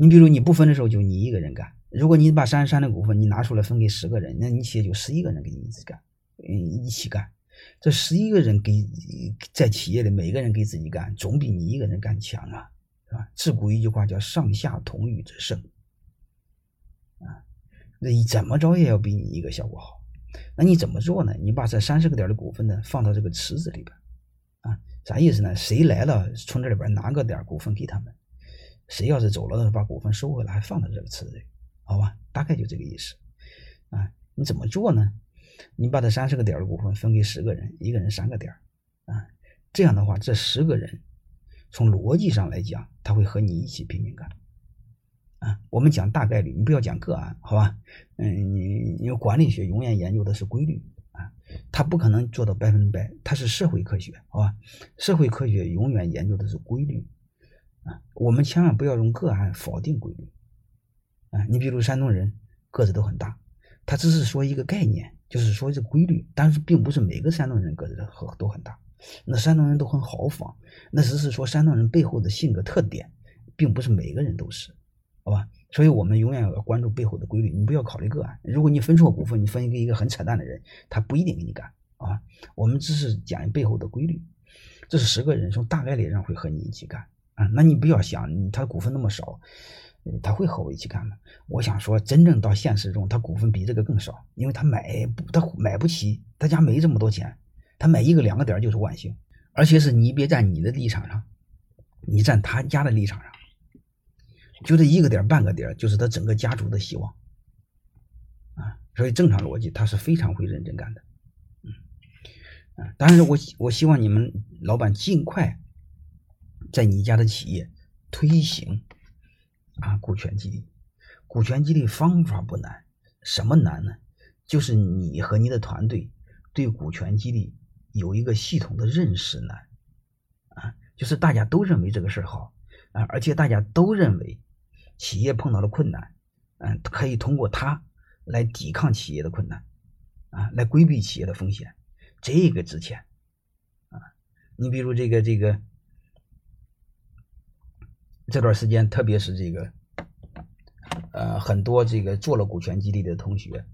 你比如你不分的时候就你一个人干，如果你把三十三的股份你拿出来分给十个人，那你企业就十一个人给你一起干，嗯，一起干。这十一个人给在企业里每个人给自己干，总比你一个人干强啊，是吧？自古一句话叫上下同欲则胜，啊，那怎么着也要比你一个效果好。那你怎么做呢？你把这三十个点的股份呢放到这个池子里边，啊，啥意思呢？谁来了从这里边拿个点股份给他们，谁要是走了把股份收回来还放到这个池子里，好吧？大概就这个意思，啊，你怎么做呢？你把这三十个点的股份分给十个人，一个人三个点啊，这样的话，这十个人从逻辑上来讲，他会和你一起拼命干。啊，我们讲大概率，你不要讲个案，好吧？嗯，你因为管理学永远研究的是规律啊，它不可能做到百分百，它是社会科学，好吧？社会科学永远研究的是规律啊，我们千万不要用个案否定规律啊。你比如山东人个子都很大，他只是说一个概念，就是说这规律，但是并不是每个山东人个子都都很大，那山东人都很豪放，那只是说山东人背后的性格特点，并不是每个人都是。好吧，所以我们永远要关注背后的规律，你不要考虑个案。如果你分错股份，你分给一个很扯淡的人，他不一定给你干啊。我们只是讲背后的规律，这是十个人从大概率上会和你一起干那你不要想他股份那么少，他会和我一起干吗？我想说，真正到现实中，他股份比这个更少，因为他买不，他买不起，他家没这么多钱，他买一个两个点就是万幸，而且是你别站你的立场上，你站他家的立场上。就这一个点半个点就是他整个家族的希望啊，所以正常逻辑他是非常会认真干的，嗯，当然我我希望你们老板尽快在你家的企业推行啊股权激励，股权激励方法不难，什么难呢？就是你和你的团队对股权激励有一个系统的认识难啊，就是大家都认为这个事儿好啊，而且大家都认为。企业碰到了困难，嗯，可以通过它来抵抗企业的困难，啊，来规避企业的风险，这个值钱，啊，你比如这个这个这段时间，特别是这个，呃，很多这个做了股权激励的同学，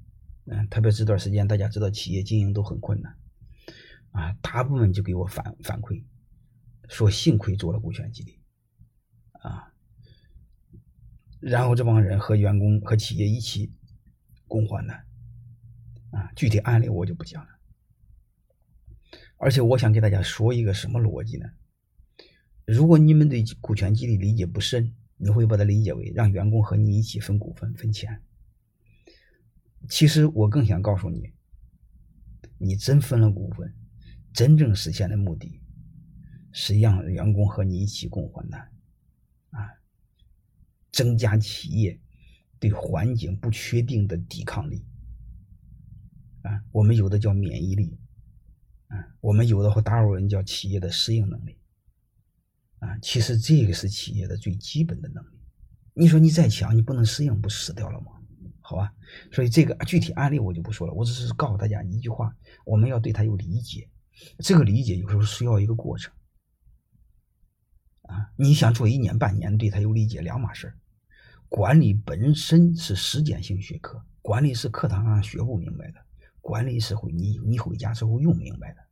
嗯，特别这段时间，大家知道企业经营都很困难，啊，大部分就给我反反馈，说幸亏做了股权激励，啊。然后这帮人和员工和企业一起共患难，啊，具体案例我就不讲了。而且我想给大家说一个什么逻辑呢？如果你们对股权激励理解不深，你会把它理解为让员工和你一起分股份分钱。其实我更想告诉你，你真分了股份，真正实现的目的是让员工和你一起共患难。啊增加企业对环境不确定的抵抗力啊，我们有的叫免疫力啊，我们有的和达尔文叫企业的适应能力啊，其实这个是企业的最基本的能力。你说你再强，你不能适应，不死掉了吗？好吧，所以这个具体案例我就不说了，我只是告诉大家一句话：我们要对他有理解，这个理解有时候需要一个过程啊。你想做一年半年，对他有理解两码事。管理本身是实践性学科，管理是课堂上学不明白的，管理是会你你回家之后用明白的。